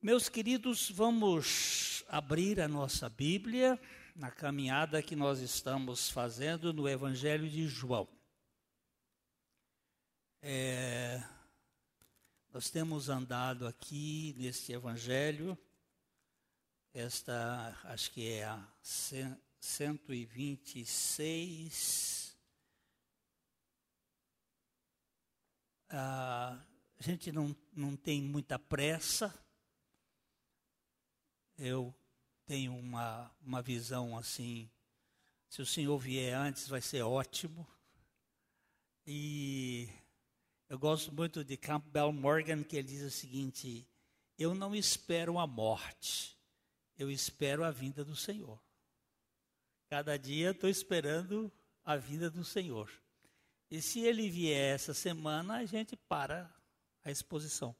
Meus queridos, vamos abrir a nossa Bíblia na caminhada que nós estamos fazendo no Evangelho de João. É, nós temos andado aqui neste Evangelho, esta acho que é a 126. Ah, a gente não, não tem muita pressa eu tenho uma, uma visão assim, se o Senhor vier antes vai ser ótimo. E eu gosto muito de Campbell Morgan, que ele diz o seguinte: Eu não espero a morte, eu espero a vinda do Senhor. Cada dia estou esperando a vinda do Senhor. E se ele vier essa semana, a gente para a exposição.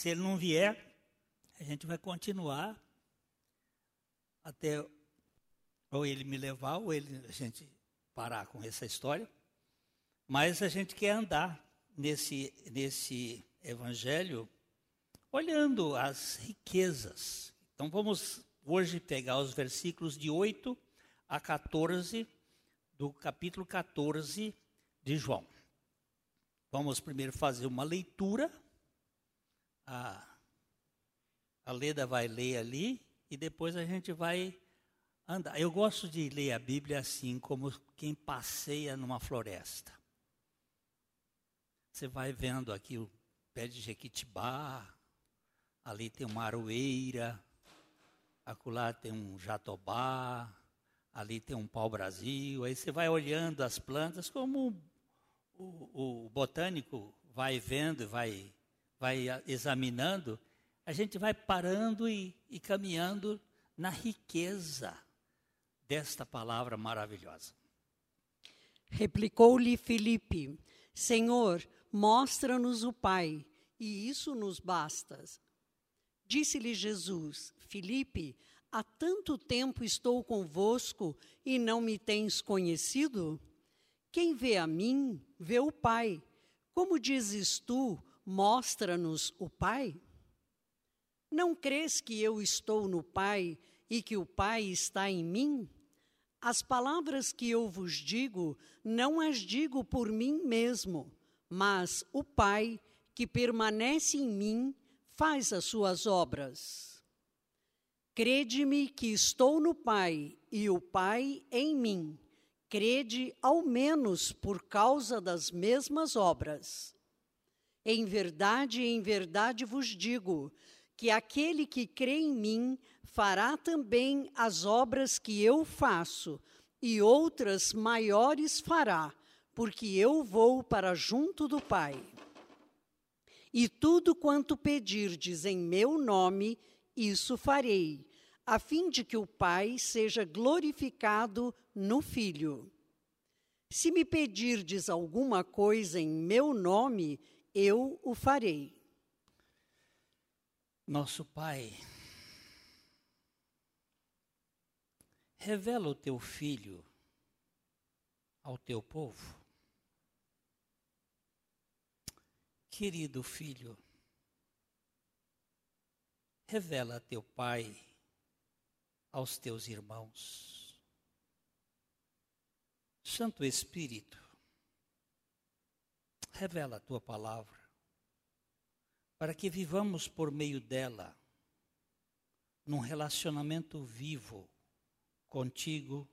Se ele não vier, a gente vai continuar até ou ele me levar ou ele a gente parar com essa história. Mas a gente quer andar nesse nesse evangelho olhando as riquezas. Então vamos hoje pegar os versículos de 8 a 14 do capítulo 14 de João. Vamos primeiro fazer uma leitura a, a Leda vai ler ali e depois a gente vai andar. Eu gosto de ler a Bíblia assim, como quem passeia numa floresta. Você vai vendo aqui o pé de Jequitibá, ali tem uma aroeira, acolá tem um jatobá, ali tem um pau-brasil. Aí você vai olhando as plantas como o, o, o botânico vai vendo, vai vai examinando, a gente vai parando e, e caminhando na riqueza desta palavra maravilhosa. Replicou-lhe Filipe: Senhor, mostra-nos o Pai, e isso nos basta. Disse-lhe Jesus: Filipe, há tanto tempo estou convosco e não me tens conhecido? Quem vê a mim, vê o Pai. Como dizes tu, Mostra-nos o Pai? Não crês que eu estou no Pai e que o Pai está em mim? As palavras que eu vos digo, não as digo por mim mesmo, mas o Pai que permanece em mim faz as suas obras. Crede-me que estou no Pai e o Pai em mim. Crede ao menos por causa das mesmas obras. Em verdade, em verdade vos digo que aquele que crê em mim fará também as obras que eu faço, e outras maiores fará, porque eu vou para junto do Pai. E tudo quanto pedirdes em meu nome, isso farei, a fim de que o Pai seja glorificado no Filho. Se me pedirdes alguma coisa em meu nome, eu o farei. Nosso Pai, revela o teu filho ao teu povo. Querido filho, revela teu Pai aos teus irmãos. Santo Espírito, Revela a tua palavra, para que vivamos por meio dela, num relacionamento vivo contigo,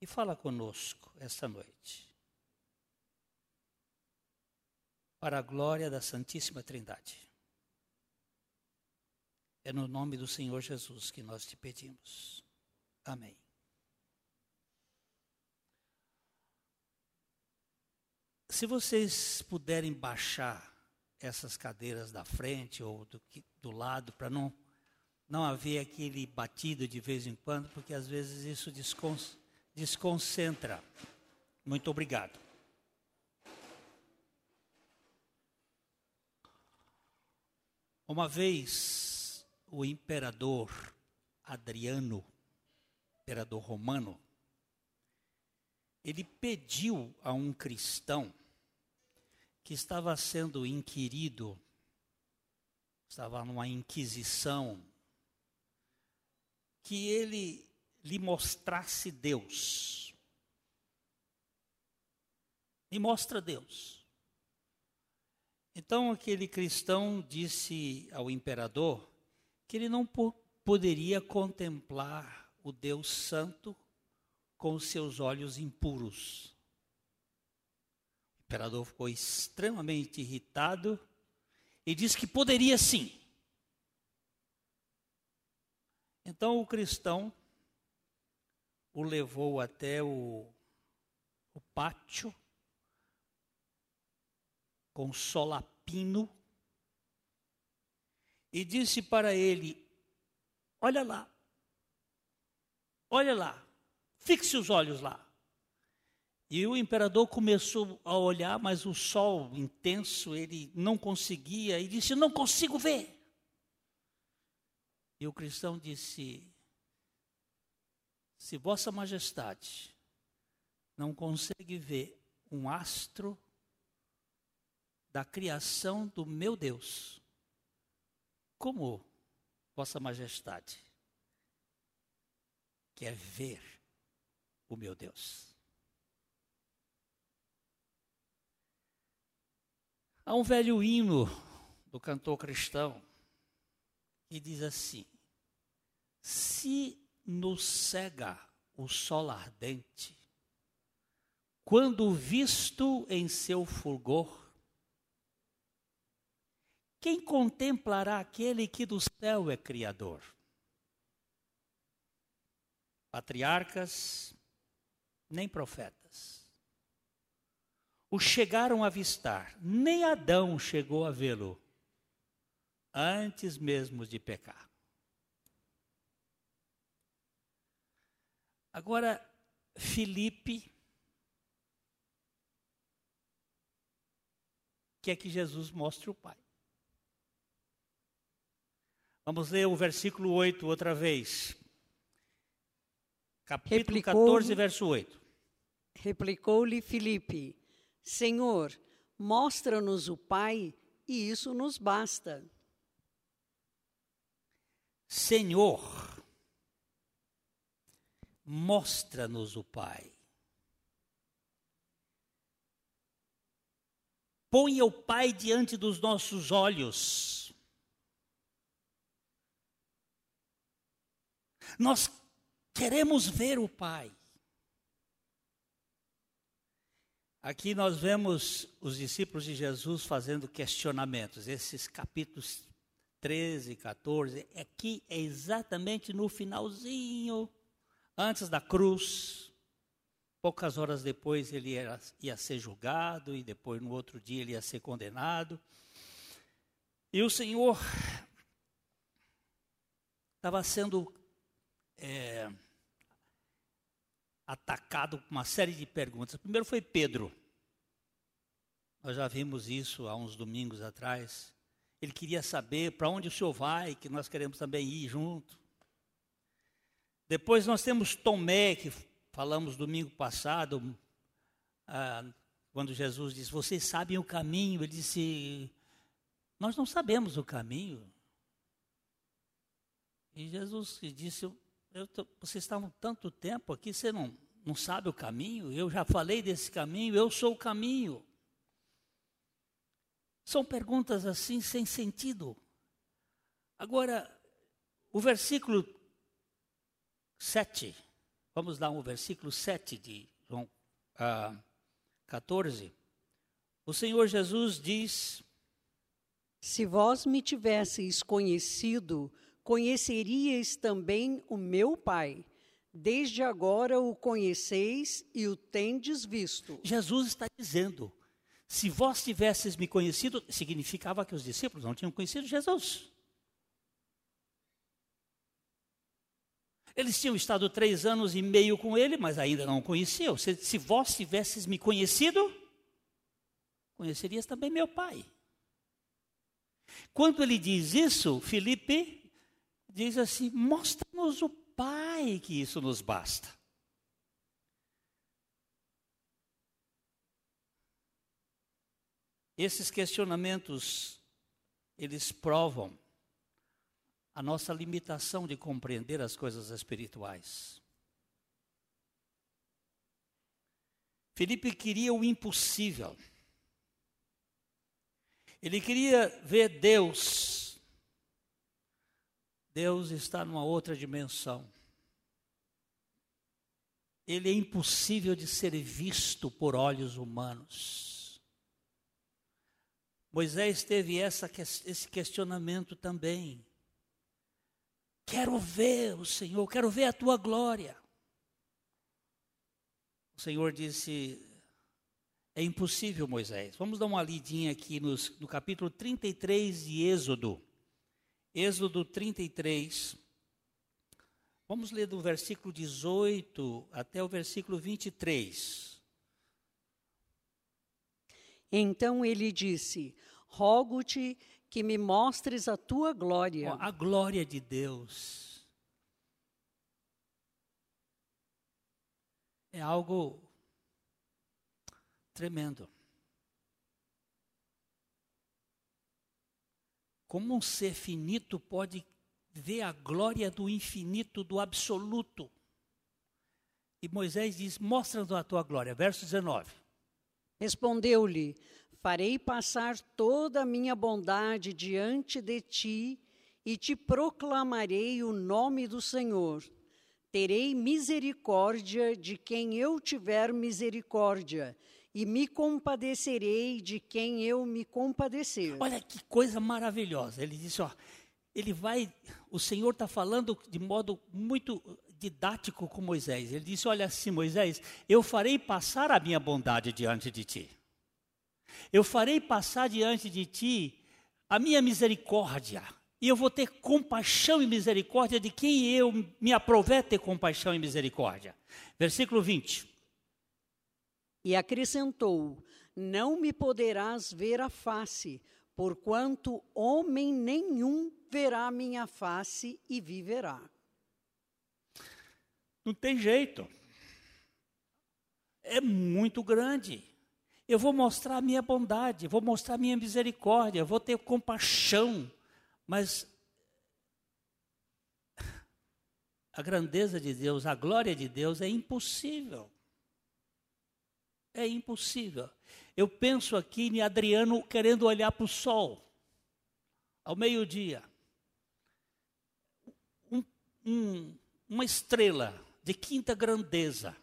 e fala conosco esta noite. Para a glória da Santíssima Trindade. É no nome do Senhor Jesus que nós te pedimos. Amém. Se vocês puderem baixar essas cadeiras da frente ou do, do lado, para não, não haver aquele batido de vez em quando, porque às vezes isso desconcentra. Muito obrigado. Uma vez, o imperador Adriano, imperador romano, ele pediu a um cristão que estava sendo inquirido, estava numa inquisição, que ele lhe mostrasse Deus. Me mostra Deus. Então aquele cristão disse ao imperador que ele não poderia contemplar o Deus Santo com seus olhos impuros. O imperador ficou extremamente irritado e disse que poderia sim. Então o cristão o levou até o, o pátio com solapino e disse para ele: Olha lá, olha lá, fixe os olhos lá. E o imperador começou a olhar, mas o sol intenso, ele não conseguia, e disse: Não consigo ver. E o cristão disse: Se Vossa Majestade não consegue ver um astro da criação do meu Deus, como Vossa Majestade quer ver o meu Deus? Há um velho hino do cantor cristão que diz assim: Se nos cega o sol ardente, quando visto em seu fulgor, quem contemplará aquele que do céu é criador? Patriarcas, nem profetas. O chegaram a avistar, nem Adão chegou a vê-lo, antes mesmo de pecar. Agora, Filipe quer que Jesus mostre o Pai. Vamos ler o versículo 8 outra vez. Capítulo Replicou, 14, verso 8. Replicou-lhe Filipe: Senhor, mostra-nos o Pai, e isso nos basta. Senhor, mostra-nos o Pai. Põe o Pai diante dos nossos olhos Nós queremos ver o Pai. Aqui nós vemos os discípulos de Jesus fazendo questionamentos. Esses capítulos 13, 14, aqui é exatamente no finalzinho, antes da cruz. Poucas horas depois ele ia, ia ser julgado e depois no outro dia ele ia ser condenado. E o Senhor estava sendo é, atacado com uma série de perguntas. Primeiro foi Pedro. Nós já vimos isso há uns domingos atrás. Ele queria saber para onde o senhor vai, que nós queremos também ir junto. Depois nós temos Tomé, que falamos domingo passado, ah, quando Jesus disse: Vocês sabem o caminho? Ele disse: Nós não sabemos o caminho. E Jesus disse: tô, vocês estavam tanto tempo aqui, você não, não sabe o caminho? Eu já falei desse caminho, eu sou o caminho. São perguntas assim sem sentido. Agora, o versículo 7, vamos dar um versículo 7 de João ah, 14. O Senhor Jesus diz: Se vós me tivesseis conhecido, conheceríeis também o meu Pai. Desde agora o conheceis e o tendes visto. Jesus está dizendo: se vós tivesses me conhecido, significava que os discípulos não tinham conhecido Jesus. Eles tinham estado três anos e meio com ele, mas ainda não o conheciam. Se, se vós tivesses me conhecido, conhecerias também meu pai. Quando ele diz isso, Felipe diz assim: mostra-nos o Pai, que isso nos basta. Esses questionamentos, eles provam a nossa limitação de compreender as coisas espirituais. Felipe queria o impossível. Ele queria ver Deus. Deus está numa outra dimensão. Ele é impossível de ser visto por olhos humanos. Moisés teve essa, esse questionamento também. Quero ver o Senhor, quero ver a tua glória. O Senhor disse: É impossível, Moisés. Vamos dar uma lidinha aqui nos, no capítulo 33 de Êxodo. Êxodo 33. Vamos ler do versículo 18 até o versículo 23. Então ele disse: Rogo-te que me mostres a tua glória. A glória de Deus é algo tremendo. Como um ser finito pode ver a glória do infinito, do absoluto? E Moisés diz: Mostra-nos a tua glória. Verso 19. Respondeu-lhe: Farei passar toda a minha bondade diante de ti e te proclamarei o nome do Senhor Terei misericórdia de quem eu tiver misericórdia, e me compadecerei de quem eu me compadecer. Olha que coisa maravilhosa. Ele disse: ó, ele vai, o Senhor está falando de modo muito didático com Moisés. Ele disse: Olha assim, Moisés, eu farei passar a minha bondade diante de ti. Eu farei passar diante de ti a minha misericórdia e eu vou ter compaixão e misericórdia de quem eu me aprover ter compaixão e misericórdia. Versículo 20. E acrescentou: Não me poderás ver a face, porquanto homem nenhum verá minha face e viverá. Não tem jeito. É muito grande. Eu vou mostrar a minha bondade, vou mostrar a minha misericórdia, vou ter compaixão mas a grandeza de Deus, a glória de Deus é impossível. É impossível. Eu penso aqui em Adriano querendo olhar para o sol, ao meio-dia. Um, um, uma estrela de quinta grandeza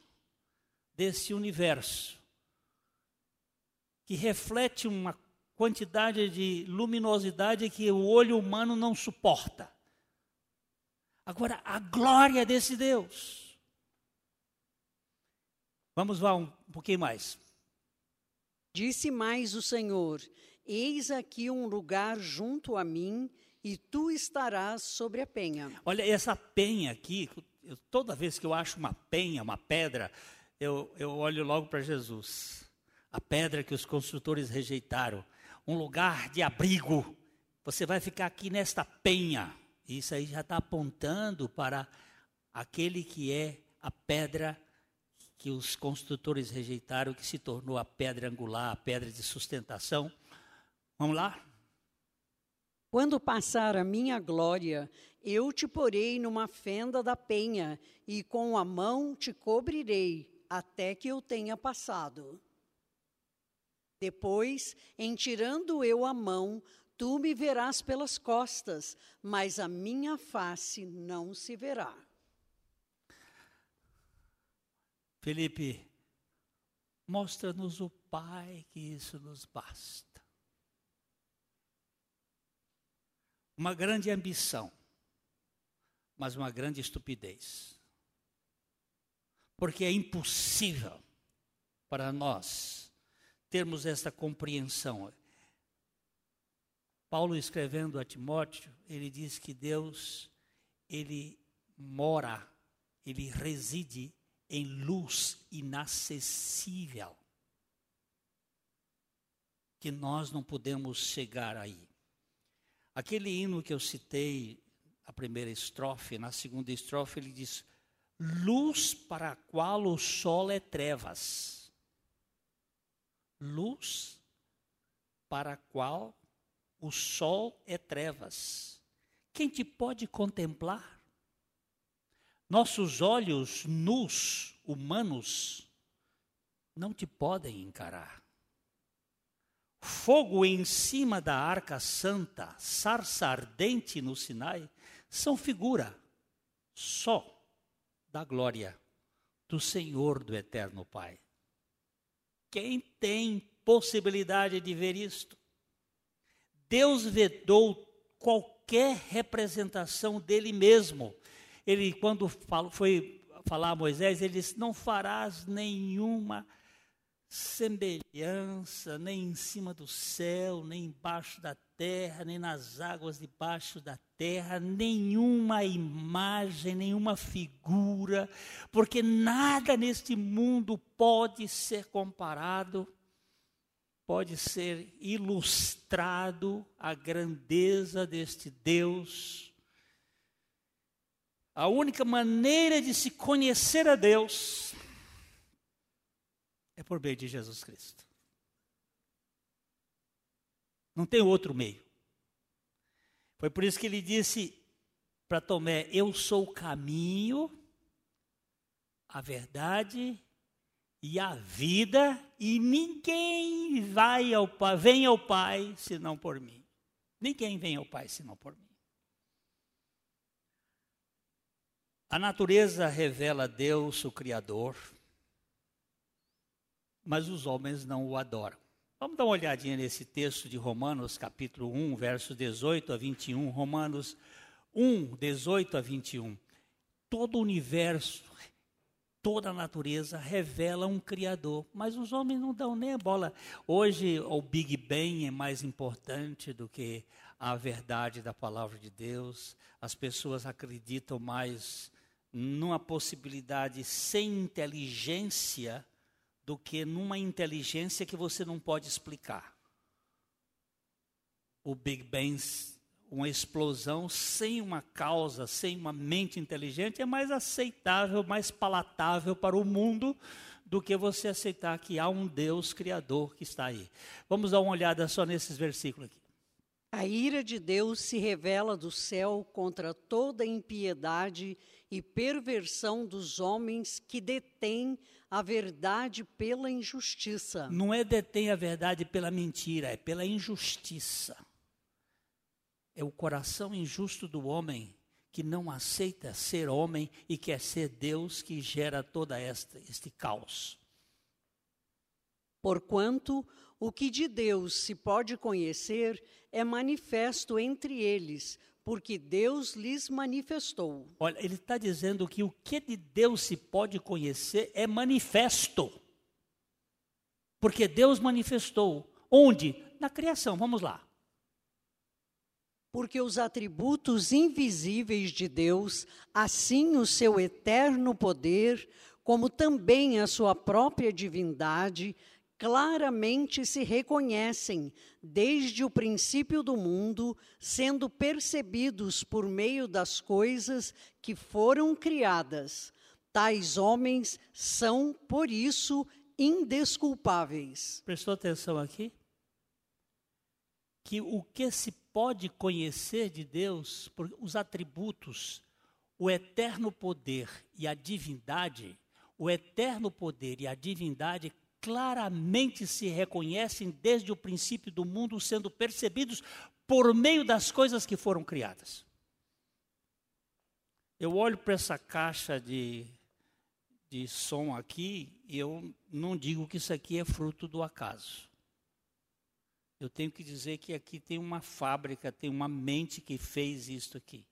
desse universo, que reflete uma quantidade de luminosidade que o olho humano não suporta. Agora, a glória desse Deus. Vamos lá um pouquinho mais. Disse mais o Senhor: Eis aqui um lugar junto a mim, e tu estarás sobre a penha. Olha, essa penha aqui, eu, toda vez que eu acho uma penha, uma pedra, eu, eu olho logo para Jesus. A pedra que os construtores rejeitaram um lugar de abrigo. Você vai ficar aqui nesta penha. Isso aí já está apontando para aquele que é a pedra que os construtores rejeitaram, que se tornou a pedra angular, a pedra de sustentação. Vamos lá? Quando passar a minha glória, eu te porei numa fenda da penha, e com a mão te cobrirei, até que eu tenha passado. Depois, em tirando eu a mão, tu me verás pelas costas, mas a minha face não se verá. Felipe, mostra-nos o Pai que isso nos basta. Uma grande ambição, mas uma grande estupidez. Porque é impossível para nós termos essa compreensão. Paulo escrevendo a Timóteo, ele diz que Deus, ele mora, ele reside em luz inacessível, que nós não podemos chegar aí. Aquele hino que eu citei, a primeira estrofe, na segunda estrofe ele diz: luz para a qual o sol é trevas luz para a qual o sol é trevas. Quem te pode contemplar? Nossos olhos nus, humanos, não te podem encarar. Fogo em cima da arca santa, sarça ardente no Sinai, são figura só da glória do Senhor do Eterno Pai. Quem tem possibilidade de ver isto? Deus vedou qualquer representação dele mesmo. Ele, quando foi falar a Moisés, ele disse: Não farás nenhuma semelhança, nem em cima do céu, nem embaixo da terra, nem nas águas debaixo da terra, nenhuma imagem, nenhuma figura, porque nada neste mundo pode ser comparado, pode ser ilustrado a grandeza deste Deus. A única maneira de se conhecer a Deus é por meio de Jesus Cristo. Não tem outro meio. Foi por isso que ele disse para Tomé: Eu sou o caminho, a verdade e a vida, e ninguém vai ao Pai, vem ao Pai senão por mim. Ninguém vem ao Pai senão por mim. A natureza revela Deus, o Criador mas os homens não o adoram. Vamos dar uma olhadinha nesse texto de Romanos, capítulo 1, versos 18 a 21. Romanos 1, 18 a 21. Todo o universo, toda a natureza revela um Criador, mas os homens não dão nem a bola. Hoje, o Big Bang é mais importante do que a verdade da palavra de Deus. As pessoas acreditam mais numa possibilidade sem inteligência do que numa inteligência que você não pode explicar. O Big Bang, uma explosão sem uma causa, sem uma mente inteligente, é mais aceitável, mais palatável para o mundo do que você aceitar que há um Deus criador que está aí. Vamos dar uma olhada só nesses versículos aqui. A ira de Deus se revela do céu contra toda impiedade e perversão dos homens que detêm a verdade pela injustiça. Não é detém a verdade pela mentira, é pela injustiça. É o coração injusto do homem que não aceita ser homem e quer ser Deus que gera toda esta este caos. Porquanto o que de Deus se pode conhecer é manifesto entre eles, porque Deus lhes manifestou. Olha, ele está dizendo que o que de Deus se pode conhecer é manifesto. Porque Deus manifestou. Onde? Na criação. Vamos lá. Porque os atributos invisíveis de Deus, assim o seu eterno poder, como também a sua própria divindade, claramente se reconhecem desde o princípio do mundo, sendo percebidos por meio das coisas que foram criadas. Tais homens são, por isso, indesculpáveis. Prestou atenção aqui? Que o que se pode conhecer de Deus, os atributos, o eterno poder e a divindade, o eterno poder e a divindade claramente se reconhecem desde o princípio do mundo, sendo percebidos por meio das coisas que foram criadas. Eu olho para essa caixa de, de som aqui e eu não digo que isso aqui é fruto do acaso. Eu tenho que dizer que aqui tem uma fábrica, tem uma mente que fez isso aqui.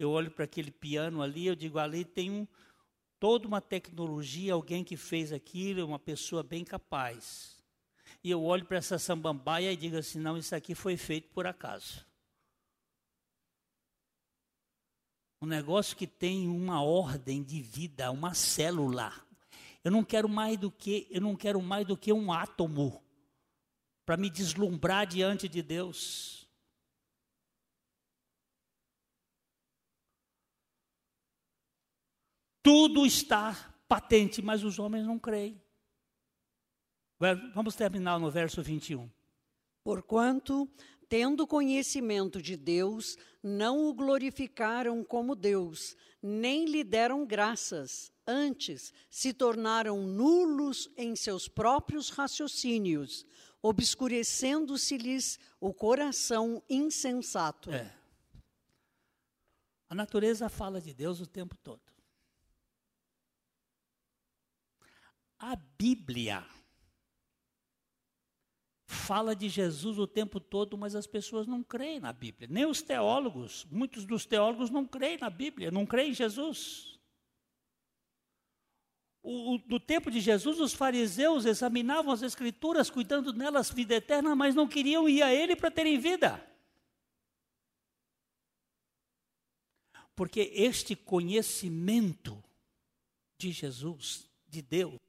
Eu olho para aquele piano ali, eu digo, ali tem um, toda uma tecnologia, alguém que fez aquilo, uma pessoa bem capaz. E eu olho para essa sambambaia e digo assim: não, isso aqui foi feito por acaso. Um negócio que tem uma ordem de vida, uma célula. Eu não quero mais do que, eu não quero mais do que um átomo para me deslumbrar diante de Deus. Tudo está patente, mas os homens não creem. Vamos terminar no verso 21. Porquanto, tendo conhecimento de Deus, não o glorificaram como Deus, nem lhe deram graças. Antes, se tornaram nulos em seus próprios raciocínios, obscurecendo-se-lhes o coração insensato. É. A natureza fala de Deus o tempo todo. A Bíblia fala de Jesus o tempo todo, mas as pessoas não creem na Bíblia. Nem os teólogos, muitos dos teólogos não creem na Bíblia, não creem em Jesus. O, o, no tempo de Jesus, os fariseus examinavam as Escrituras, cuidando nelas vida eterna, mas não queriam ir a Ele para terem vida. Porque este conhecimento de Jesus, de Deus,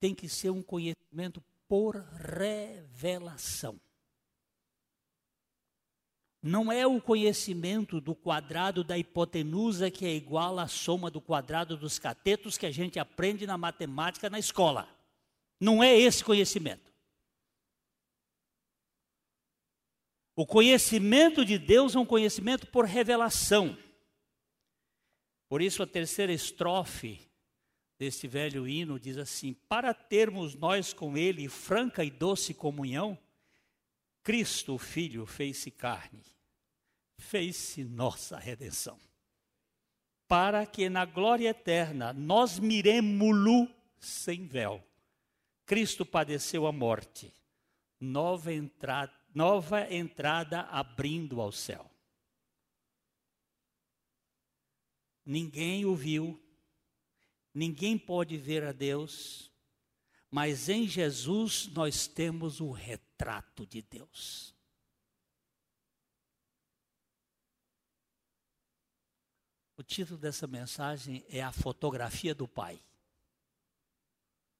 tem que ser um conhecimento por revelação. Não é o conhecimento do quadrado da hipotenusa que é igual à soma do quadrado dos catetos que a gente aprende na matemática na escola. Não é esse conhecimento. O conhecimento de Deus é um conhecimento por revelação. Por isso, a terceira estrofe deste velho hino diz assim: Para termos nós com Ele franca e doce comunhão, Cristo, o Filho, fez-se carne, fez-se nossa redenção. Para que na glória eterna nós miremo-lo sem véu. Cristo padeceu a morte, nova entrada, nova entrada abrindo ao céu. Ninguém o viu, Ninguém pode ver a Deus, mas em Jesus nós temos o retrato de Deus. O título dessa mensagem é A Fotografia do Pai.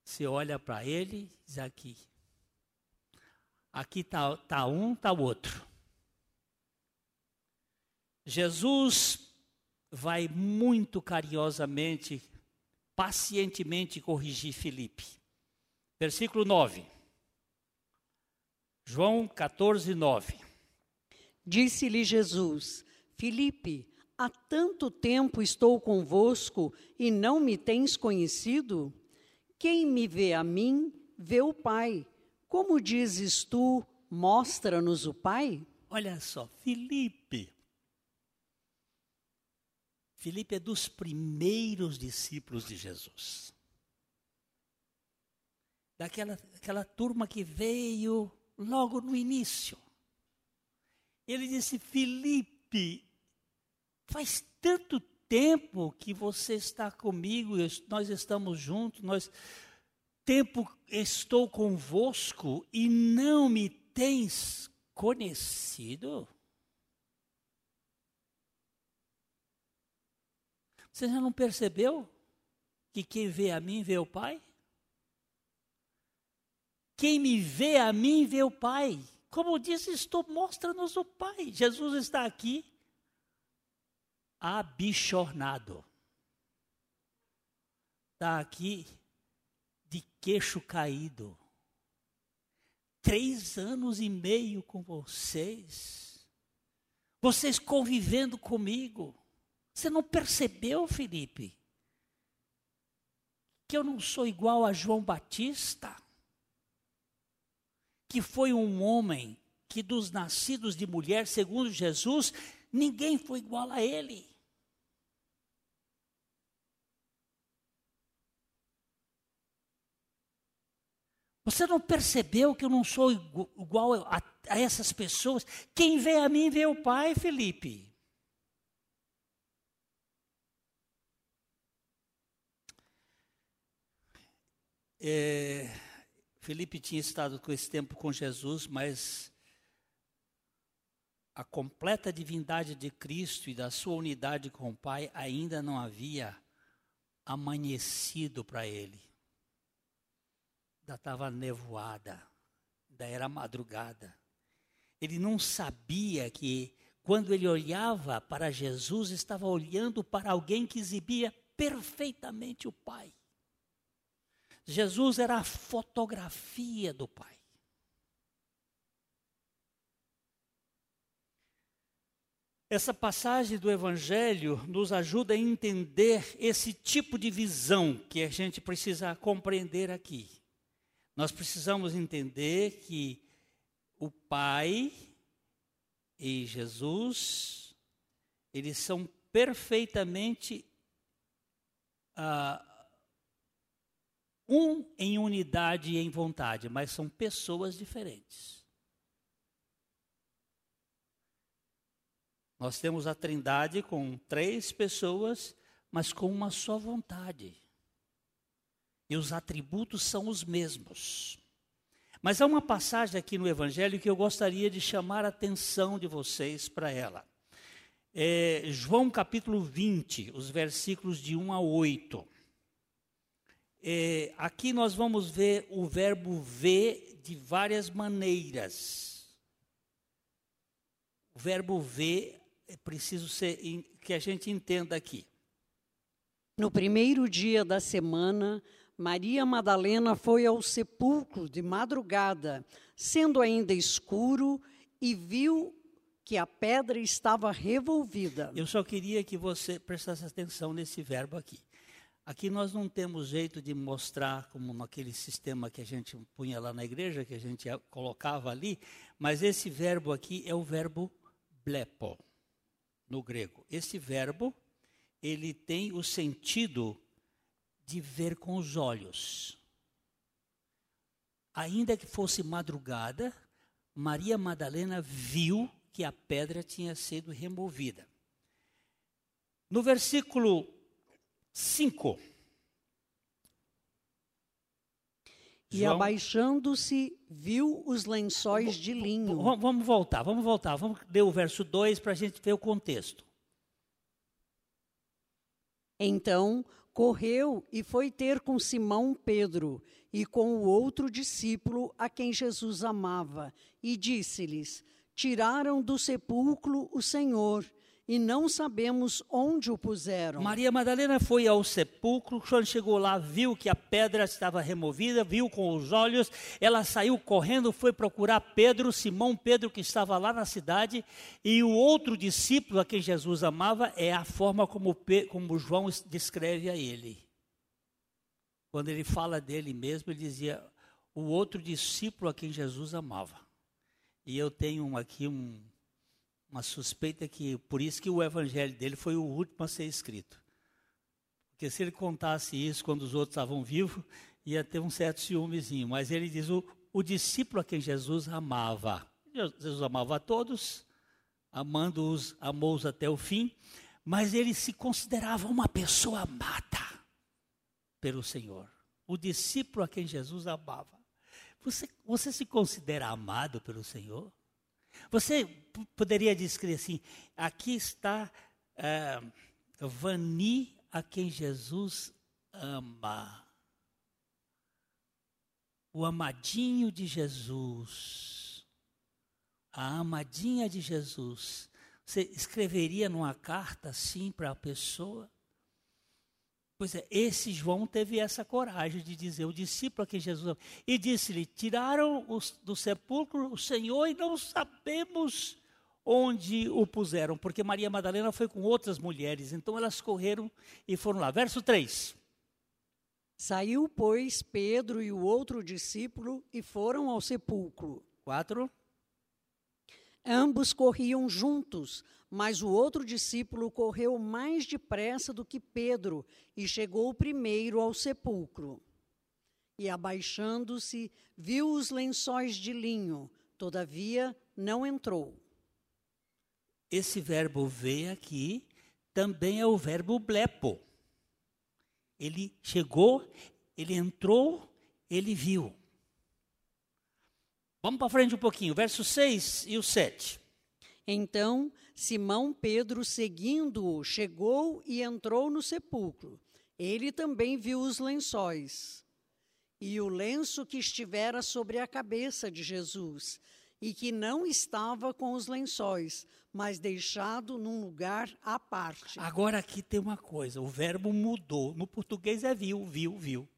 Você olha para ele diz aqui. Aqui está tá um, está o outro. Jesus vai muito carinhosamente pacientemente corrigir Filipe. Versículo 9. João 14, 9. Disse-lhe Jesus: Filipe, há tanto tempo estou convosco e não me tens conhecido? Quem me vê a mim, vê o Pai. Como dizes tu, mostra-nos o Pai? Olha só, Filipe, Filipe é dos primeiros discípulos de Jesus. Daquela aquela turma que veio logo no início. Ele disse: Filipe, faz tanto tempo que você está comigo, nós estamos juntos, nós tempo estou convosco e não me tens conhecido? Você já não percebeu que quem vê a mim vê o Pai? Quem me vê a mim vê o Pai. Como disse, estou mostra-nos o Pai. Jesus está aqui abichornado. Está aqui de queixo caído. Três anos e meio com vocês. Vocês convivendo comigo. Você não percebeu, Felipe? Que eu não sou igual a João Batista? Que foi um homem que dos nascidos de mulher, segundo Jesus, ninguém foi igual a ele. Você não percebeu que eu não sou igual a, a essas pessoas? Quem vê a mim vê o Pai, Felipe. É, Felipe tinha estado com esse tempo com Jesus, mas a completa divindade de Cristo e da sua unidade com o Pai ainda não havia amanhecido para ele. Ainda estava nevoada, ainda era madrugada. Ele não sabia que quando ele olhava para Jesus, estava olhando para alguém que exibia perfeitamente o Pai. Jesus era a fotografia do Pai. Essa passagem do Evangelho nos ajuda a entender esse tipo de visão que a gente precisa compreender aqui. Nós precisamos entender que o Pai e Jesus, eles são perfeitamente ah, um em unidade e em vontade, mas são pessoas diferentes. Nós temos a Trindade com três pessoas, mas com uma só vontade. E os atributos são os mesmos. Mas há uma passagem aqui no Evangelho que eu gostaria de chamar a atenção de vocês para ela. É João capítulo 20, os versículos de 1 a 8. É, aqui nós vamos ver o verbo ver de várias maneiras. O verbo ver é preciso ser, que a gente entenda aqui. No primeiro dia da semana, Maria Madalena foi ao sepulcro de madrugada, sendo ainda escuro, e viu que a pedra estava revolvida. Eu só queria que você prestasse atenção nesse verbo aqui. Aqui nós não temos jeito de mostrar como naquele sistema que a gente punha lá na igreja, que a gente colocava ali, mas esse verbo aqui é o verbo blepo no grego. Esse verbo, ele tem o sentido de ver com os olhos. Ainda que fosse madrugada, Maria Madalena viu que a pedra tinha sido removida. No versículo 5. E abaixando-se, viu os lençóis de linho. Vamos voltar, vamos voltar. Vamos ler o verso 2 para a gente ver o contexto. Então correu e foi ter com Simão Pedro e com o outro discípulo a quem Jesus amava, e disse-lhes: Tiraram do sepulcro o Senhor e não sabemos onde o puseram. Maria Madalena foi ao sepulcro, quando chegou lá, viu que a pedra estava removida, viu com os olhos, ela saiu correndo, foi procurar Pedro, Simão Pedro, que estava lá na cidade, e o outro discípulo a quem Jesus amava é a forma como, como João descreve a ele. Quando ele fala dele mesmo, ele dizia: o outro discípulo a quem Jesus amava. E eu tenho aqui um, uma suspeita que por isso que o evangelho dele foi o último a ser escrito. Porque se ele contasse isso quando os outros estavam vivos, ia ter um certo ciúmezinho. Mas ele diz o, o discípulo a quem Jesus amava. Jesus amava a todos, amando-os, amou-os até o fim, mas ele se considerava uma pessoa amada pelo Senhor. O discípulo a quem Jesus amava. Você, você se considera amado pelo Senhor? Você poderia descrever assim: aqui está uh, Vani, a quem Jesus ama. O amadinho de Jesus. A amadinha de Jesus. Você escreveria numa carta assim para a pessoa? Pois é, esse João teve essa coragem de dizer, o discípulo a quem Jesus e disse-lhe: Tiraram os, do sepulcro o Senhor e não sabemos onde o puseram, porque Maria Madalena foi com outras mulheres, então elas correram e foram lá. Verso 3. Saiu, pois, Pedro e o outro discípulo e foram ao sepulcro. 4. Ambos corriam juntos, mas o outro discípulo correu mais depressa do que Pedro e chegou primeiro ao sepulcro. E abaixando-se, viu os lençóis de linho, todavia não entrou. Esse verbo ver aqui também é o verbo blepo. Ele chegou, ele entrou, ele viu. Vamos para frente um pouquinho, verso 6 e o 7. Então Simão Pedro, seguindo-o, chegou e entrou no sepulcro. Ele também viu os lençóis e o lenço que estivera sobre a cabeça de Jesus, e que não estava com os lençóis, mas deixado num lugar à parte. Agora aqui tem uma coisa: o verbo mudou. No português é viu, viu, viu.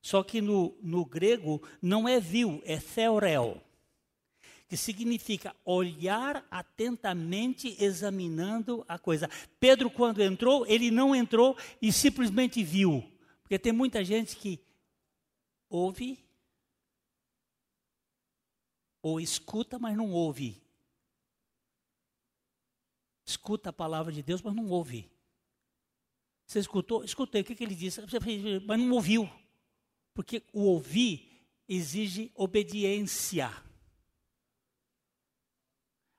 Só que no, no grego não é viu, é theorel. Que significa olhar atentamente, examinando a coisa. Pedro, quando entrou, ele não entrou e simplesmente viu. Porque tem muita gente que ouve ou escuta, mas não ouve. Escuta a palavra de Deus, mas não ouve. Você escutou? Escutei. O que, que ele disse? Mas não ouviu. Porque o ouvir exige obediência.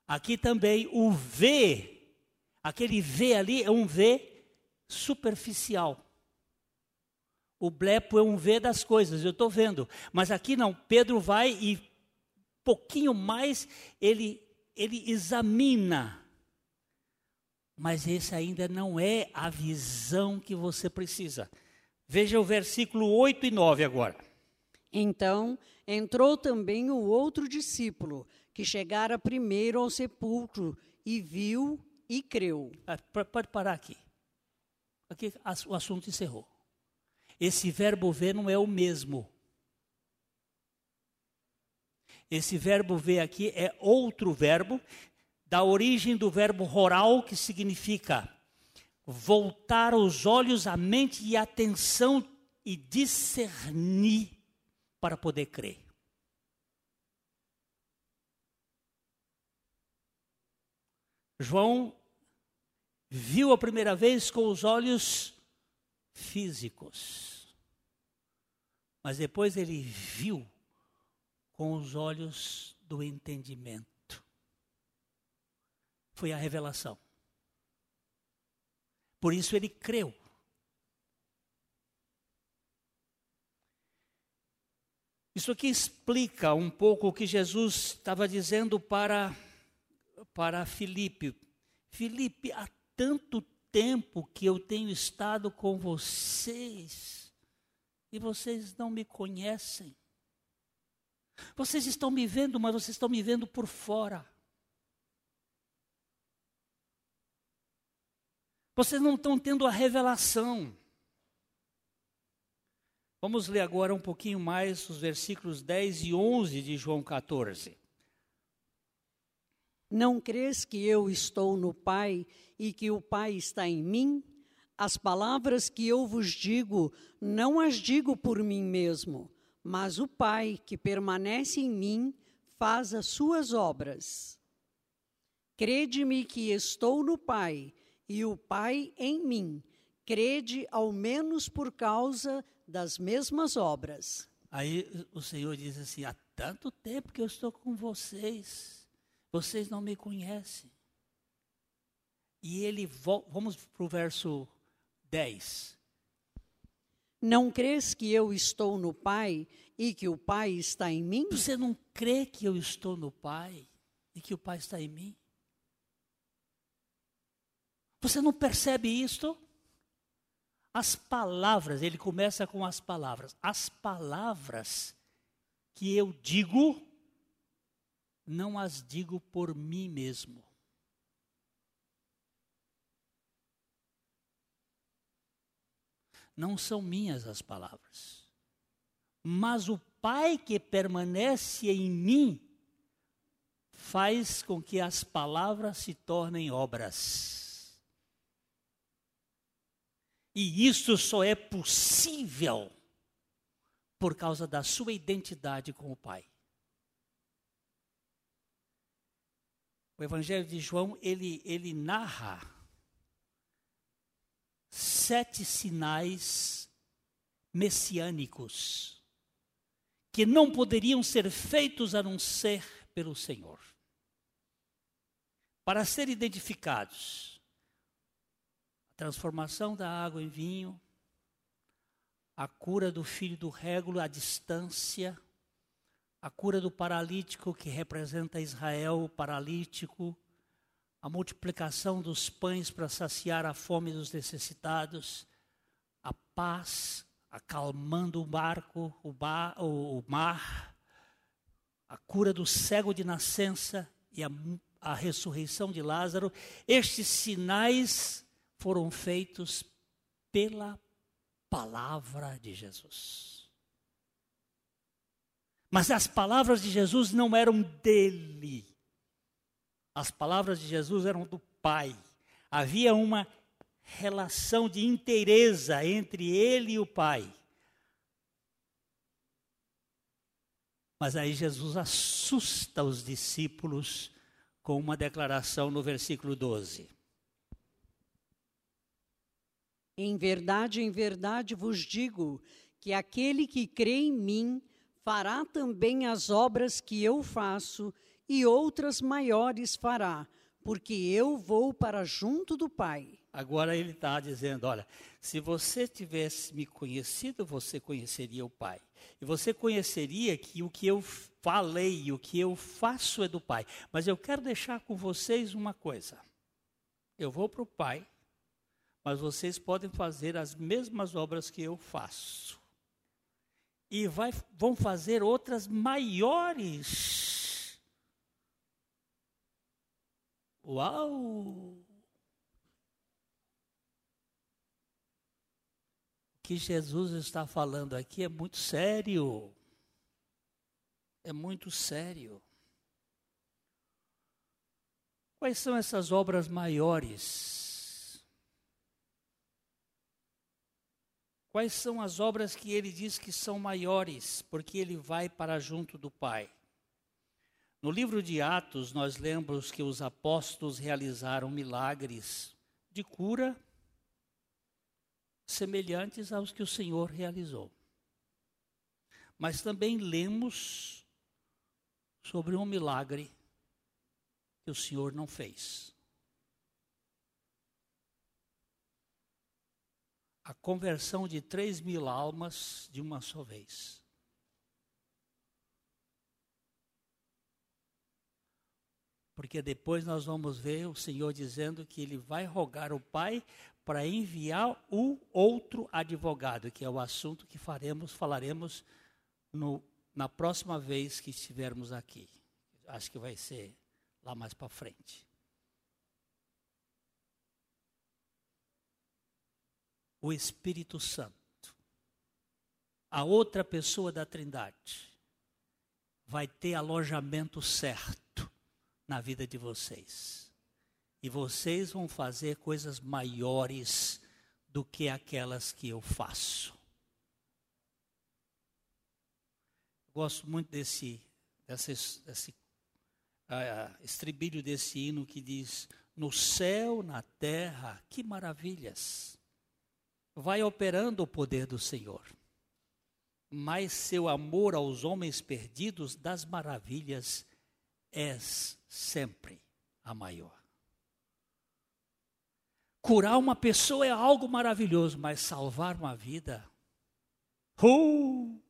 Aqui também o ver, aquele ver ali é um ver superficial. O blepo é um ver das coisas, eu estou vendo. Mas aqui não, Pedro vai e pouquinho mais ele, ele examina. Mas esse ainda não é a visão que você precisa. Veja o versículo 8 e 9 agora. Então entrou também o outro discípulo, que chegara primeiro ao sepulcro e viu e creu. Ah, pode parar aqui. Aqui o assunto encerrou. Esse verbo ver não é o mesmo. Esse verbo ver aqui é outro verbo, da origem do verbo roral, que significa voltar os olhos, a mente e a atenção e discernir para poder crer. João viu a primeira vez com os olhos físicos, mas depois ele viu com os olhos do entendimento. Foi a revelação. Por isso ele creu. Isso aqui explica um pouco o que Jesus estava dizendo para para Filipe. Filipe, há tanto tempo que eu tenho estado com vocês e vocês não me conhecem. Vocês estão me vendo, mas vocês estão me vendo por fora. Vocês não estão tendo a revelação. Vamos ler agora um pouquinho mais os versículos 10 e 11 de João 14. Não crês que eu estou no Pai e que o Pai está em mim? As palavras que eu vos digo, não as digo por mim mesmo, mas o Pai que permanece em mim faz as suas obras. Crede-me que estou no Pai e o Pai em mim. Crede ao menos por causa das mesmas obras. Aí o Senhor diz assim: há tanto tempo que eu estou com vocês vocês não me conhecem. E ele, vamos para o verso 10. Não crês que eu estou no Pai e que o Pai está em mim? Você não crê que eu estou no Pai e que o Pai está em mim? Você não percebe isto? As palavras, ele começa com as palavras. As palavras que eu digo não as digo por mim mesmo. Não são minhas as palavras, mas o Pai que permanece em mim faz com que as palavras se tornem obras. E isso só é possível por causa da sua identidade com o Pai. O Evangelho de João, ele, ele narra sete sinais messiânicos que não poderiam ser feitos a não ser pelo Senhor. Para serem identificados, a transformação da água em vinho, a cura do filho do régulo à distância, a cura do paralítico, que representa Israel, o paralítico, a multiplicação dos pães para saciar a fome dos necessitados, a paz, acalmando o barco, o, bar, o, o mar, a cura do cego de nascença e a, a ressurreição de Lázaro, estes sinais foram feitos pela palavra de Jesus. Mas as palavras de Jesus não eram dele. As palavras de Jesus eram do Pai. Havia uma relação de inteireza entre ele e o Pai. Mas aí Jesus assusta os discípulos com uma declaração no versículo 12. Em verdade, em verdade vos digo que aquele que crê em mim fará também as obras que eu faço e outras maiores fará, porque eu vou para junto do Pai. Agora ele está dizendo: olha, se você tivesse me conhecido, você conheceria o Pai. E você conheceria que o que eu falei, o que eu faço é do Pai. Mas eu quero deixar com vocês uma coisa. Eu vou para o Pai, mas vocês podem fazer as mesmas obras que eu faço. E vai, vão fazer outras maiores. Uau! Que Jesus está falando aqui é muito sério. É muito sério. Quais são essas obras maiores? Quais são as obras que ele diz que são maiores, porque ele vai para junto do Pai? No livro de Atos, nós lembramos que os apóstolos realizaram milagres de cura semelhantes aos que o Senhor realizou. Mas também lemos sobre um milagre que o Senhor não fez. A conversão de três mil almas de uma só vez. Porque depois nós vamos ver o Senhor dizendo que ele vai rogar o Pai para enviar o outro advogado, que é o assunto que faremos, falaremos no, na próxima vez que estivermos aqui. Acho que vai ser lá mais para frente. O Espírito Santo, a outra pessoa da Trindade, vai ter alojamento certo na vida de vocês. E vocês vão fazer coisas maiores do que aquelas que eu faço. Gosto muito desse, desse, desse uh, estribilho desse hino que diz: No céu, na terra, que maravilhas vai operando o poder do Senhor. Mas seu amor aos homens perdidos das maravilhas é sempre a maior. Curar uma pessoa é algo maravilhoso, mas salvar uma vida, uh,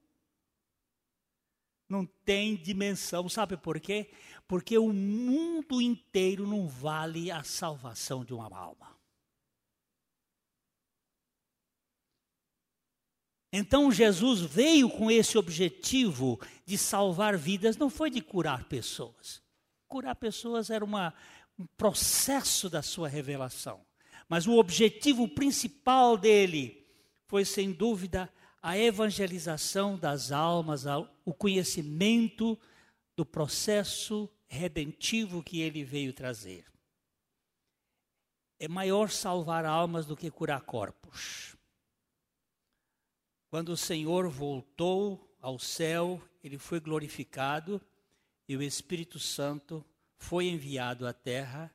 não tem dimensão. Sabe por quê? Porque o mundo inteiro não vale a salvação de uma alma. Então Jesus veio com esse objetivo de salvar vidas, não foi de curar pessoas. Curar pessoas era uma, um processo da sua revelação. Mas o objetivo principal dele foi, sem dúvida, a evangelização das almas, o conhecimento do processo redentivo que ele veio trazer. É maior salvar almas do que curar corpos. Quando o Senhor voltou ao céu, ele foi glorificado e o Espírito Santo foi enviado à terra,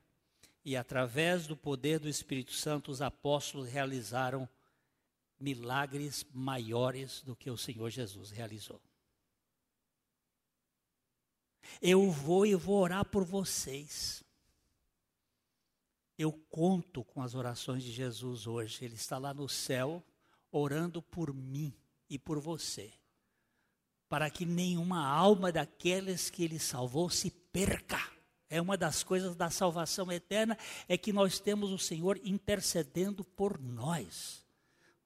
e através do poder do Espírito Santo, os apóstolos realizaram milagres maiores do que o Senhor Jesus realizou. Eu vou e vou orar por vocês. Eu conto com as orações de Jesus hoje. Ele está lá no céu, orando por mim e por você, para que nenhuma alma daquelas que ele salvou se perca. É uma das coisas da salvação eterna, é que nós temos o Senhor intercedendo por nós.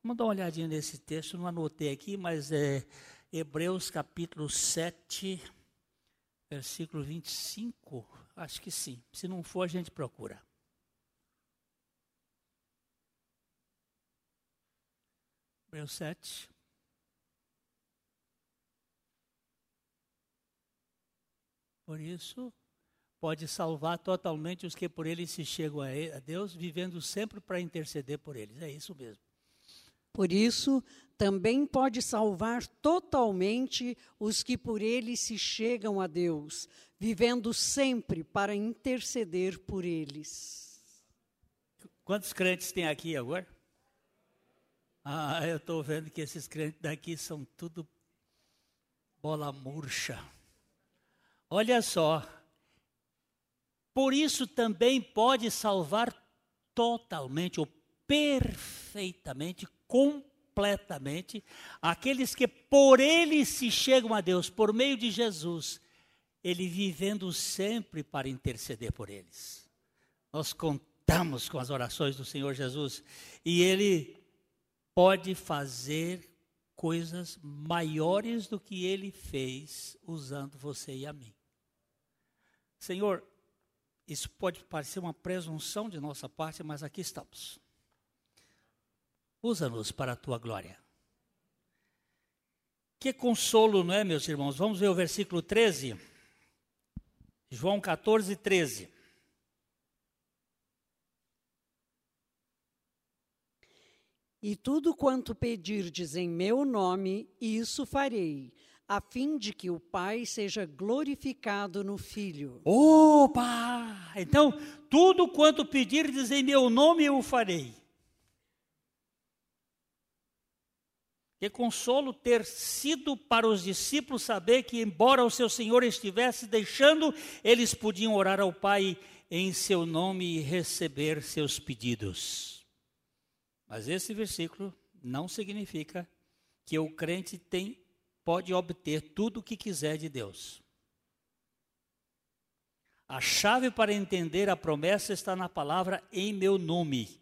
Vamos dar uma olhadinha nesse texto, não anotei aqui, mas é Hebreus capítulo 7, versículo 25. Acho que sim. Se não for, a gente procura. Hebreus 7. Por isso, pode salvar totalmente os que por ele se chegam a Deus, vivendo sempre para interceder por eles. É isso mesmo. Por isso, também pode salvar totalmente os que por ele se chegam a Deus, vivendo sempre para interceder por eles. Quantos crentes tem aqui agora? Ah, eu estou vendo que esses crentes daqui são tudo bola murcha. Olha só. Por isso também pode salvar totalmente ou perfeitamente, completamente, aqueles que por ele se chegam a Deus, por meio de Jesus, ele vivendo sempre para interceder por eles. Nós contamos com as orações do Senhor Jesus e ele pode fazer coisas maiores do que ele fez usando você e a mim. Senhor, isso pode parecer uma presunção de nossa parte, mas aqui estamos. Usa-nos para a tua glória. Que consolo, não é, meus irmãos? Vamos ver o versículo 13. João 14, 13. E tudo quanto pedirdes em meu nome, isso farei, a fim de que o Pai seja glorificado no Filho. Opa! Então, tudo quanto pedirdes em meu nome, eu farei. Que consolo ter sido para os discípulos saber que, embora o seu Senhor estivesse deixando, eles podiam orar ao Pai em seu nome e receber seus pedidos. Mas esse versículo não significa que o crente tem, pode obter tudo o que quiser de Deus. A chave para entender a promessa está na palavra em meu nome.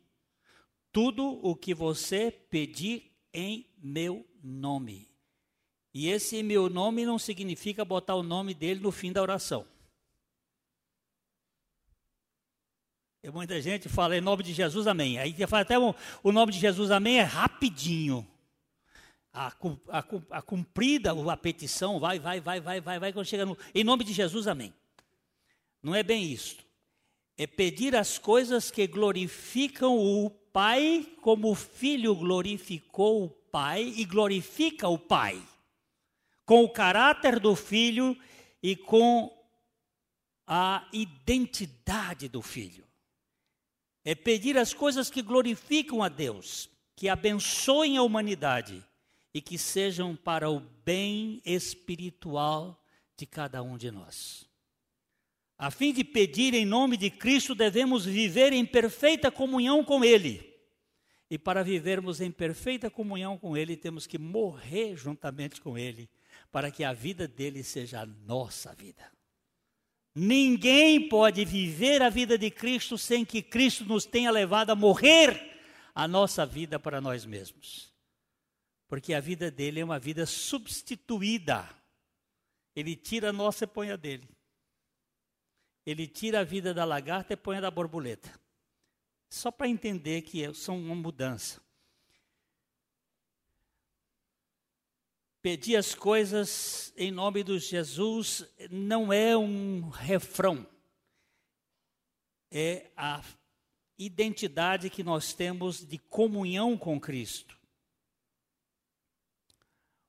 Tudo o que você pedir em meu nome. E esse meu nome não significa botar o nome dele no fim da oração. Muita gente fala em nome de Jesus, amém. Aí fala até o, o nome de Jesus, amém, é rapidinho. A, a, a cumprida, a petição, vai, vai, vai, vai, vai, vai, quando chega no. Em nome de Jesus, amém. Não é bem isto. É pedir as coisas que glorificam o Pai, como o Filho glorificou o Pai e glorifica o Pai. Com o caráter do Filho e com a identidade do Filho é pedir as coisas que glorificam a Deus, que abençoem a humanidade e que sejam para o bem espiritual de cada um de nós. A fim de pedir em nome de Cristo, devemos viver em perfeita comunhão com Ele. E para vivermos em perfeita comunhão com Ele, temos que morrer juntamente com Ele, para que a vida dele seja a nossa vida. Ninguém pode viver a vida de Cristo sem que Cristo nos tenha levado a morrer a nossa vida para nós mesmos. Porque a vida dele é uma vida substituída. Ele tira a nossa e põe a dele. Ele tira a vida da lagarta e põe a da borboleta. Só para entender que são uma mudança. Pedir as coisas em nome de Jesus não é um refrão, é a identidade que nós temos de comunhão com Cristo.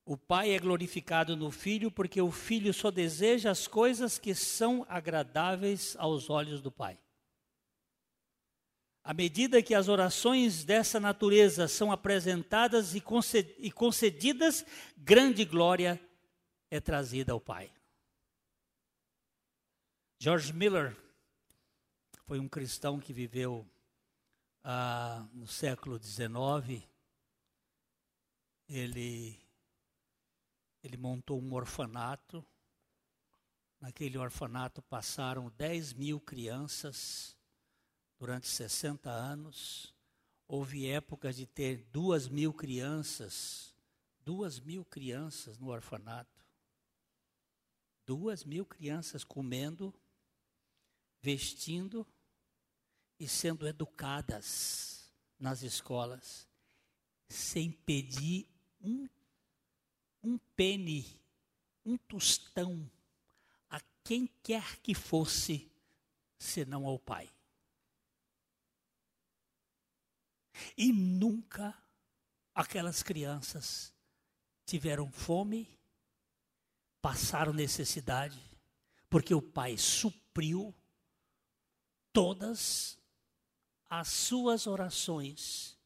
O Pai é glorificado no Filho porque o Filho só deseja as coisas que são agradáveis aos olhos do Pai. À medida que as orações dessa natureza são apresentadas e concedidas, grande glória é trazida ao Pai. George Miller foi um cristão que viveu ah, no século XIX. Ele, ele montou um orfanato. Naquele orfanato passaram 10 mil crianças durante 60 anos. Houve épocas de ter duas mil crianças, duas mil crianças no orfanato. Duas mil crianças comendo, vestindo e sendo educadas nas escolas, sem pedir um, um pene, um tostão a quem quer que fosse, senão ao Pai. E nunca aquelas crianças tiveram fome, passaram necessidade, porque o Pai supriu todas as suas orações,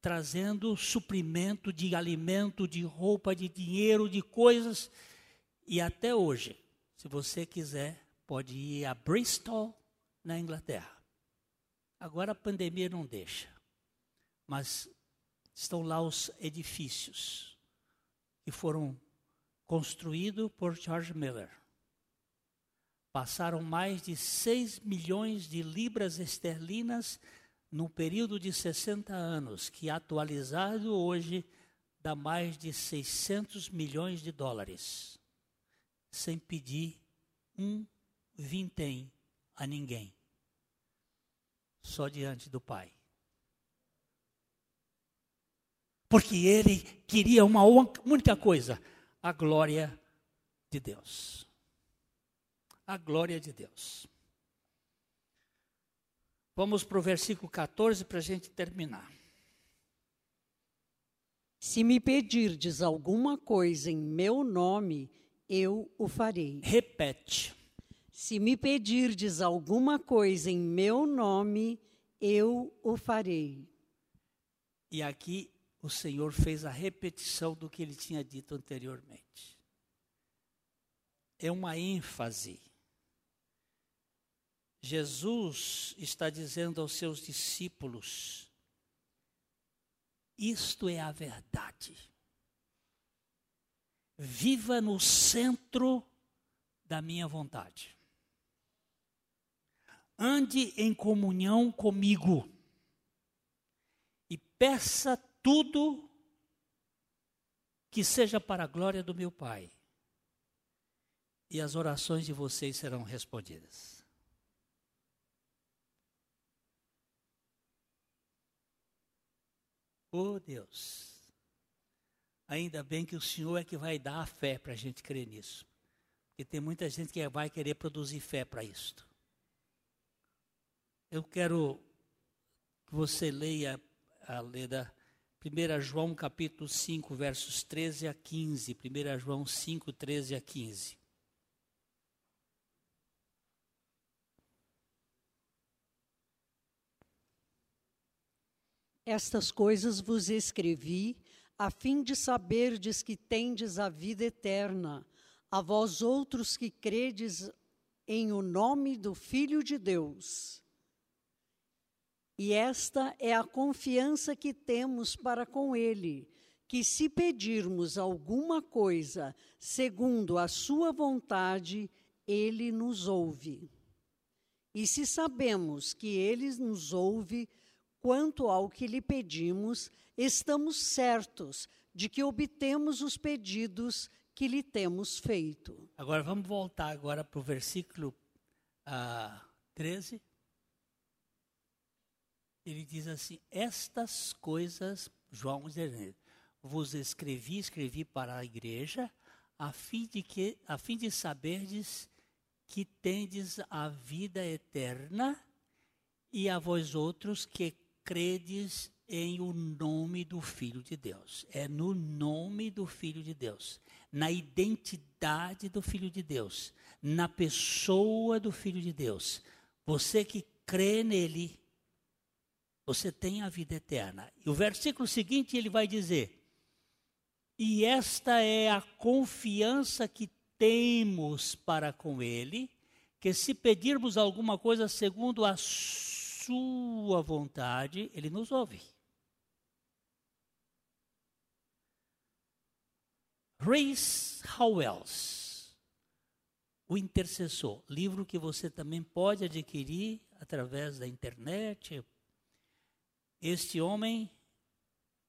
trazendo suprimento de alimento, de roupa, de dinheiro, de coisas. E até hoje, se você quiser, pode ir a Bristol, na Inglaterra. Agora a pandemia não deixa, mas estão lá os edifícios que foram construídos por George Miller. Passaram mais de 6 milhões de libras esterlinas num período de 60 anos, que atualizado hoje dá mais de 600 milhões de dólares, sem pedir um vintém a ninguém, só diante do Pai porque ele queria uma única coisa: a glória de Deus. A glória de Deus. Vamos para o versículo 14 para a gente terminar. Se me pedirdes alguma coisa em meu nome, eu o farei. Repete. Se me pedirdes alguma coisa em meu nome, eu o farei. E aqui o Senhor fez a repetição do que ele tinha dito anteriormente. É uma ênfase. Jesus está dizendo aos seus discípulos: isto é a verdade. Viva no centro da minha vontade. Ande em comunhão comigo e peça tudo que seja para a glória do meu Pai. E as orações de vocês serão respondidas. Oh Deus, ainda bem que o Senhor é que vai dar a fé para a gente crer nisso. Porque tem muita gente que vai querer produzir fé para isto. Eu quero que você leia a leda 1 João capítulo 5, versos 13 a 15. 1 João 5, 13 a 15. Estas coisas vos escrevi, a fim de saberdes que tendes a vida eterna, a vós outros que credes em o nome do Filho de Deus. E esta é a confiança que temos para com Ele, que se pedirmos alguma coisa segundo a Sua vontade, Ele nos ouve. E se sabemos que Ele nos ouve quanto ao que lhe pedimos, estamos certos de que obtemos os pedidos que lhe temos feito. Agora vamos voltar agora para o versículo uh, ah, 13 ele diz assim: Estas coisas, João dizendo, vos escrevi, escrevi para a igreja, a fim de que, a fim de saberdes que tendes a vida eterna e a vós outros que credes em o nome do Filho de Deus. É no nome do Filho de Deus, na identidade do Filho de Deus, na pessoa do Filho de Deus. Você que crê nele, você tem a vida eterna. E o versículo seguinte ele vai dizer: E esta é a confiança que temos para com Ele, que se pedirmos alguma coisa segundo a Sua vontade, Ele nos ouve. Reese Howells, O Intercessor, livro que você também pode adquirir através da internet, este homem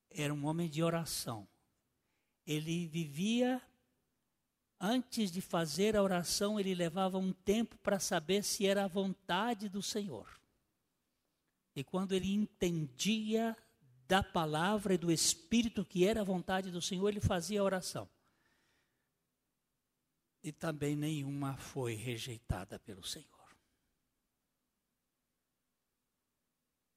era um homem de oração. Ele vivia, antes de fazer a oração, ele levava um tempo para saber se era a vontade do Senhor. E quando ele entendia da palavra e do Espírito que era a vontade do Senhor, ele fazia a oração. e também nenhuma foi rejeitada pelo Senhor.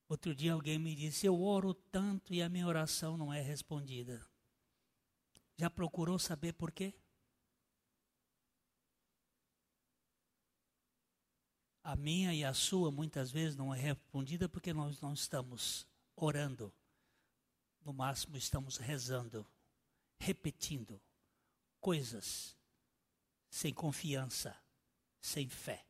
Outro dia alguém me disse: Eu oro tanto e a minha oração não é respondida. Já procurou saber por quê? A minha e a sua muitas vezes não é respondida porque nós não estamos orando. No máximo estamos rezando, repetindo coisas sem confiança, sem fé.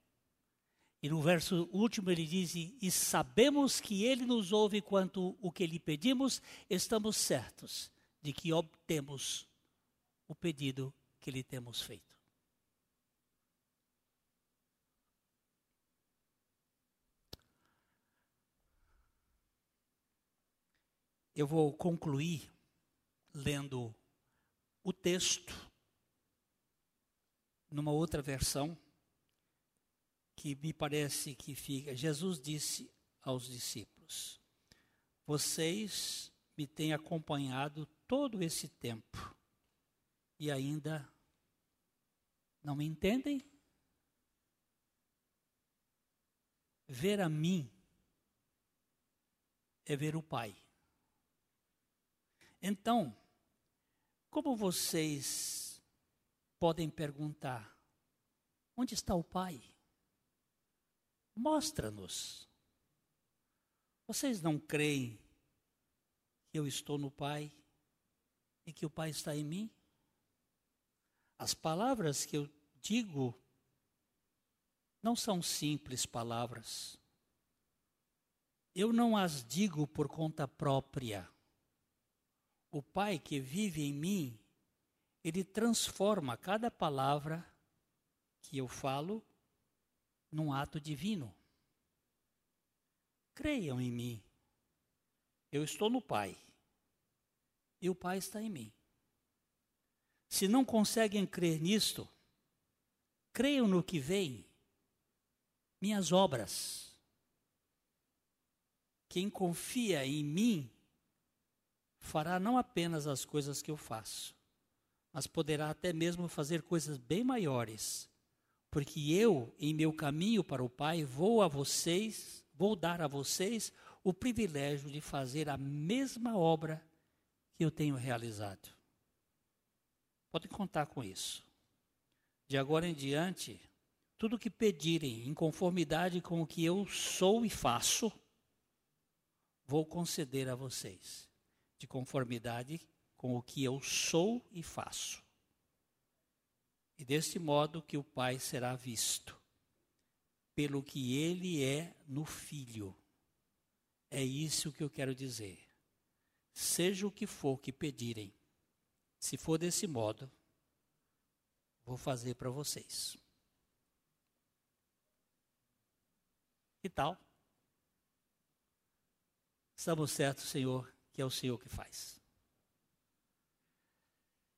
E no verso último ele diz: E sabemos que ele nos ouve quanto o que lhe pedimos, estamos certos de que obtemos o pedido que lhe temos feito. Eu vou concluir lendo o texto numa outra versão que me parece que fica. Jesus disse aos discípulos: Vocês me têm acompanhado todo esse tempo e ainda não me entendem? Ver a mim é ver o Pai. Então, como vocês podem perguntar: onde está o Pai? Mostra-nos. Vocês não creem que eu estou no Pai e que o Pai está em mim? As palavras que eu digo não são simples palavras. Eu não as digo por conta própria o Pai que vive em mim, ele transforma cada palavra que eu falo num ato divino. Creiam em mim. Eu estou no Pai. E o Pai está em mim. Se não conseguem crer nisto, creiam no que vem, minhas obras. Quem confia em mim fará não apenas as coisas que eu faço, mas poderá até mesmo fazer coisas bem maiores, porque eu, em meu caminho para o Pai, vou a vocês, vou dar a vocês o privilégio de fazer a mesma obra que eu tenho realizado. Podem contar com isso. De agora em diante, tudo que pedirem em conformidade com o que eu sou e faço, vou conceder a vocês de conformidade com o que eu sou e faço. E deste modo que o Pai será visto, pelo que ele é no Filho. É isso que eu quero dizer. Seja o que for que pedirem, se for desse modo, vou fazer para vocês. Que tal? Estamos certos, Senhor, que é o Senhor que faz.